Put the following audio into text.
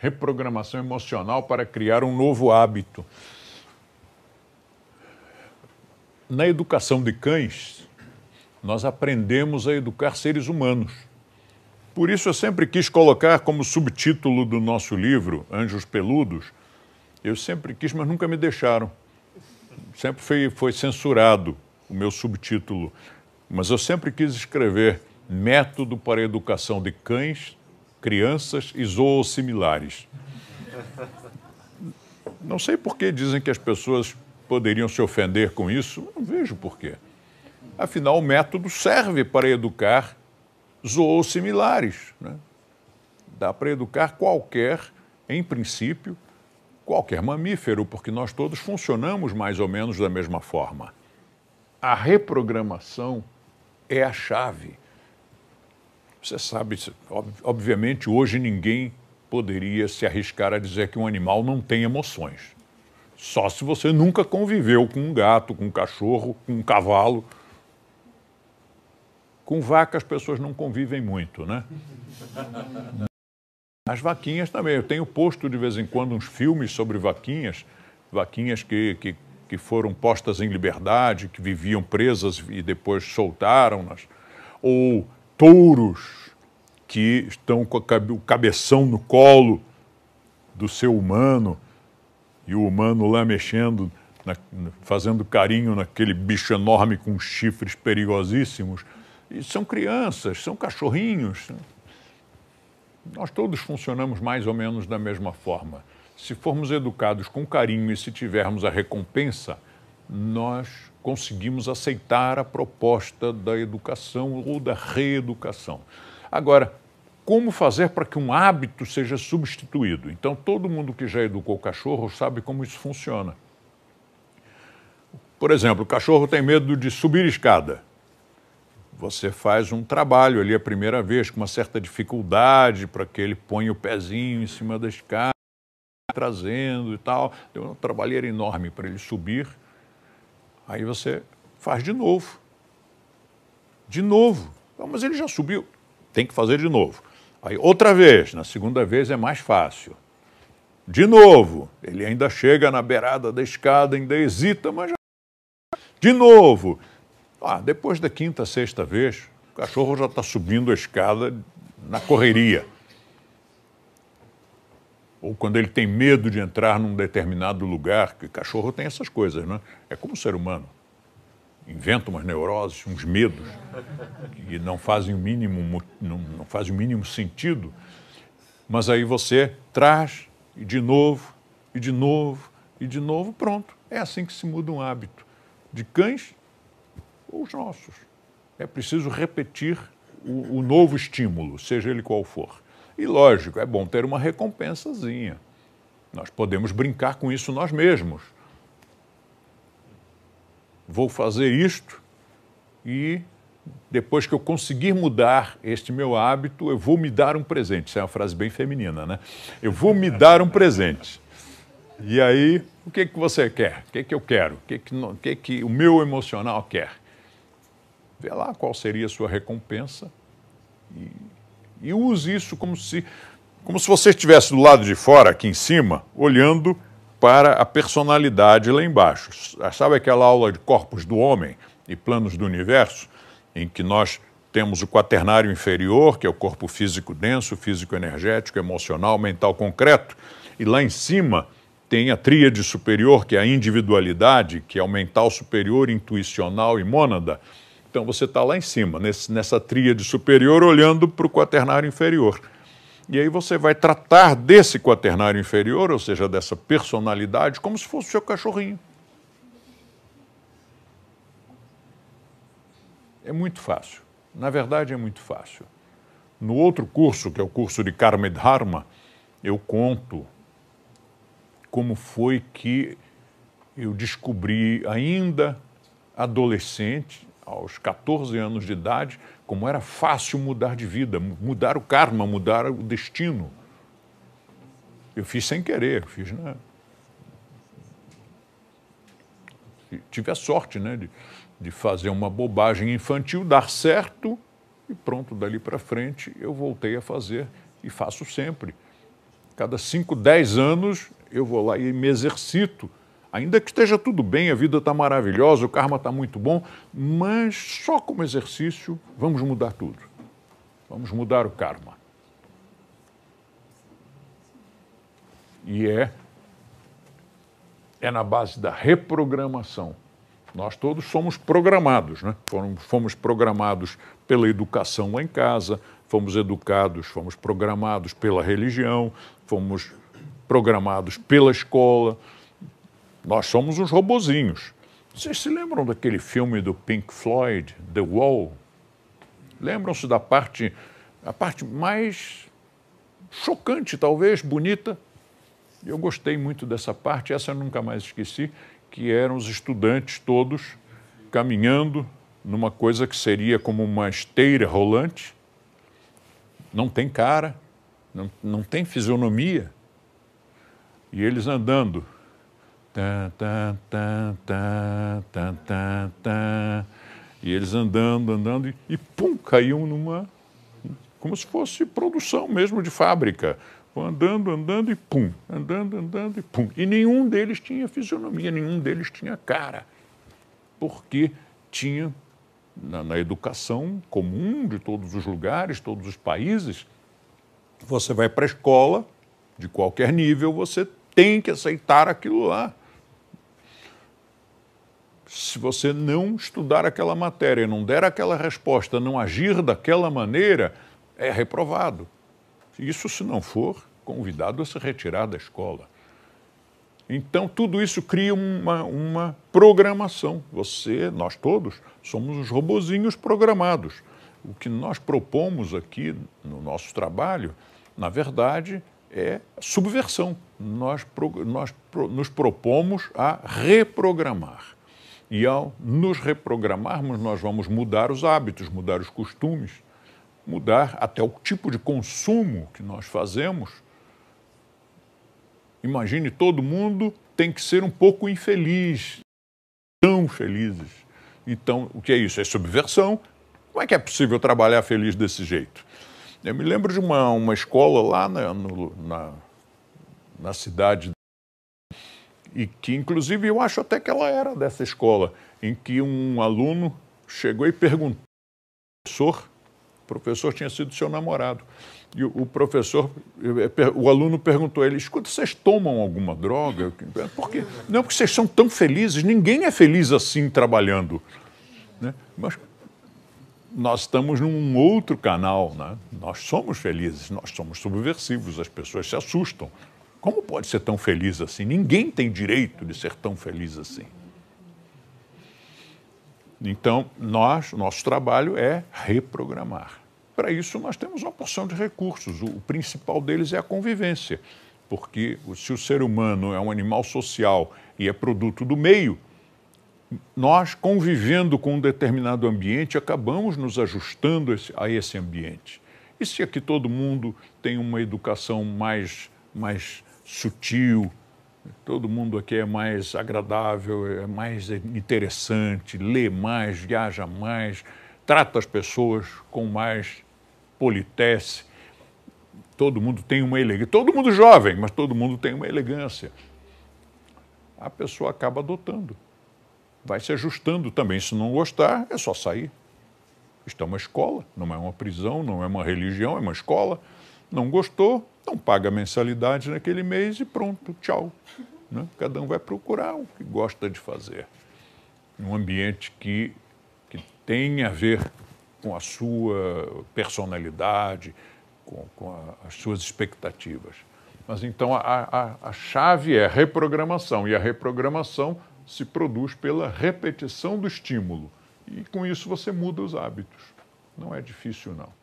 reprogramação emocional para criar um novo hábito. Na educação de cães, nós aprendemos a educar seres humanos. Por isso eu sempre quis colocar como subtítulo do nosso livro, Anjos Peludos, eu sempre quis, mas nunca me deixaram. Sempre foi, foi censurado o meu subtítulo. Mas eu sempre quis escrever Método para a Educação de Cães, Crianças e Zoosimilares. Não sei por que dizem que as pessoas poderiam se ofender com isso, não vejo por quê. Afinal, o método serve para educar zoosimilares. Né? Dá para educar qualquer, em princípio, qualquer mamífero, porque nós todos funcionamos mais ou menos da mesma forma. A reprogramação é a chave. Você sabe, obviamente, hoje ninguém poderia se arriscar a dizer que um animal não tem emoções. Só se você nunca conviveu com um gato, com um cachorro, com um cavalo. Com vaca as pessoas não convivem muito, né? As vaquinhas também. Eu tenho posto de vez em quando uns filmes sobre vaquinhas, vaquinhas que, que, que foram postas em liberdade, que viviam presas e depois soltaram-nas. Ou touros que estão com o cabeção no colo do seu humano e o humano lá mexendo, na, fazendo carinho naquele bicho enorme com chifres perigosíssimos. E são crianças, são cachorrinhos. Nós todos funcionamos mais ou menos da mesma forma. Se formos educados com carinho e se tivermos a recompensa, nós conseguimos aceitar a proposta da educação ou da reeducação. Agora, como fazer para que um hábito seja substituído? Então, todo mundo que já educou cachorro sabe como isso funciona. Por exemplo, o cachorro tem medo de subir escada você faz um trabalho ali a primeira vez com uma certa dificuldade para que ele ponha o pezinho em cima da escada, trazendo e tal. Deu uma trabalheira enorme para ele subir. Aí você faz de novo. De novo. mas ele já subiu. Tem que fazer de novo. Aí outra vez, na segunda vez é mais fácil. De novo, ele ainda chega na beirada da escada, ainda hesita, mas já... De novo, ah, depois da quinta, sexta vez, o cachorro já está subindo a escada na correria. Ou quando ele tem medo de entrar num determinado lugar, que cachorro tem essas coisas, né? É como o ser humano. Inventa umas neuroses, uns medos, que não fazem o mínimo, não, não fazem o mínimo sentido. Mas aí você traz, e de novo, e de novo, e de novo, pronto. É assim que se muda um hábito. De cães os nossos. É preciso repetir o, o novo estímulo, seja ele qual for. E lógico, é bom ter uma recompensazinha. Nós podemos brincar com isso nós mesmos. Vou fazer isto e depois que eu conseguir mudar este meu hábito, eu vou me dar um presente. Isso é uma frase bem feminina, né? Eu vou me dar um presente. E aí, o que, que você quer? O que, que eu quero? O que, que, o que, que o meu emocional quer? vê lá qual seria a sua recompensa e, e use isso como se, como se você estivesse do lado de fora, aqui em cima, olhando para a personalidade lá embaixo. Sabe aquela aula de corpos do homem e planos do universo, em que nós temos o quaternário inferior, que é o corpo físico denso, físico energético, emocional, mental concreto, e lá em cima tem a tríade superior, que é a individualidade, que é o mental superior, intuicional e mônada. Então você está lá em cima, nesse, nessa tríade superior, olhando para o quaternário inferior. E aí você vai tratar desse quaternário inferior, ou seja, dessa personalidade, como se fosse o seu cachorrinho. É muito fácil. Na verdade, é muito fácil. No outro curso, que é o curso de Karma Dharma, eu conto como foi que eu descobri, ainda adolescente, aos 14 anos de idade, como era fácil mudar de vida, mudar o karma, mudar o destino. Eu fiz sem querer, fiz, né? Tive a sorte, né, de, de fazer uma bobagem infantil, dar certo e pronto, dali para frente eu voltei a fazer e faço sempre. cada 5, 10 anos eu vou lá e me exercito. Ainda que esteja tudo bem, a vida está maravilhosa, o karma está muito bom, mas só como exercício vamos mudar tudo. Vamos mudar o karma. E é, é na base da reprogramação. Nós todos somos programados, né? Fomos, fomos programados pela educação lá em casa, fomos educados, fomos programados pela religião, fomos programados pela escola. Nós somos uns robozinhos. Vocês se lembram daquele filme do Pink Floyd, The Wall? Lembram-se da parte, a parte mais chocante, talvez, bonita? Eu gostei muito dessa parte, essa eu nunca mais esqueci, que eram os estudantes todos caminhando numa coisa que seria como uma esteira rolante. Não tem cara, não, não tem fisionomia. E eles andando. E eles andando, andando, e, e pum, caíam numa. como se fosse produção mesmo de fábrica. Andando, andando e pum, andando, andando e pum. E nenhum deles tinha fisionomia, nenhum deles tinha cara. Porque tinha, na, na educação comum de todos os lugares, todos os países, você vai para a escola, de qualquer nível, você tem que aceitar aquilo lá. Se você não estudar aquela matéria, não der aquela resposta, não agir daquela maneira, é reprovado. Isso se não for convidado a se retirar da escola. Então, tudo isso cria uma, uma programação. Você, nós todos, somos os robozinhos programados. O que nós propomos aqui no nosso trabalho, na verdade, é subversão. Nós, nós nos propomos a reprogramar. E ao nos reprogramarmos, nós vamos mudar os hábitos, mudar os costumes, mudar até o tipo de consumo que nós fazemos. Imagine todo mundo tem que ser um pouco infeliz, tão felizes. Então, o que é isso? É subversão. Como é que é possível trabalhar feliz desse jeito? Eu me lembro de uma, uma escola lá na, no, na, na cidade, e que, inclusive, eu acho até que ela era dessa escola, em que um aluno chegou e perguntou ao professor, o professor tinha sido seu namorado, e o, professor, o aluno perguntou a ele, escuta, vocês tomam alguma droga? Por quê? Não, porque vocês são tão felizes, ninguém é feliz assim trabalhando. Né? Mas nós estamos num outro canal, né? nós somos felizes, nós somos subversivos, as pessoas se assustam. Como pode ser tão feliz assim? Ninguém tem direito de ser tão feliz assim. Então, nós, nosso trabalho é reprogramar. Para isso, nós temos uma porção de recursos. O principal deles é a convivência, porque se o ser humano é um animal social e é produto do meio, nós, convivendo com um determinado ambiente, acabamos nos ajustando a esse ambiente. E se aqui todo mundo tem uma educação mais, mais sutil, todo mundo aqui é mais agradável, é mais interessante, lê mais, viaja mais, trata as pessoas com mais politesse, todo mundo tem uma elegância, todo mundo jovem, mas todo mundo tem uma elegância. A pessoa acaba adotando vai se ajustando também. Se não gostar, é só sair. Isto é uma escola, não é uma prisão, não é uma religião, é uma escola. Não gostou, não paga mensalidade naquele mês e pronto, tchau. Né? Cada um vai procurar o que gosta de fazer. Um ambiente que, que tem a ver com a sua personalidade, com, com a, as suas expectativas. Mas então a, a, a chave é reprogramação, e a reprogramação se produz pela repetição do estímulo. E com isso você muda os hábitos. Não é difícil, não.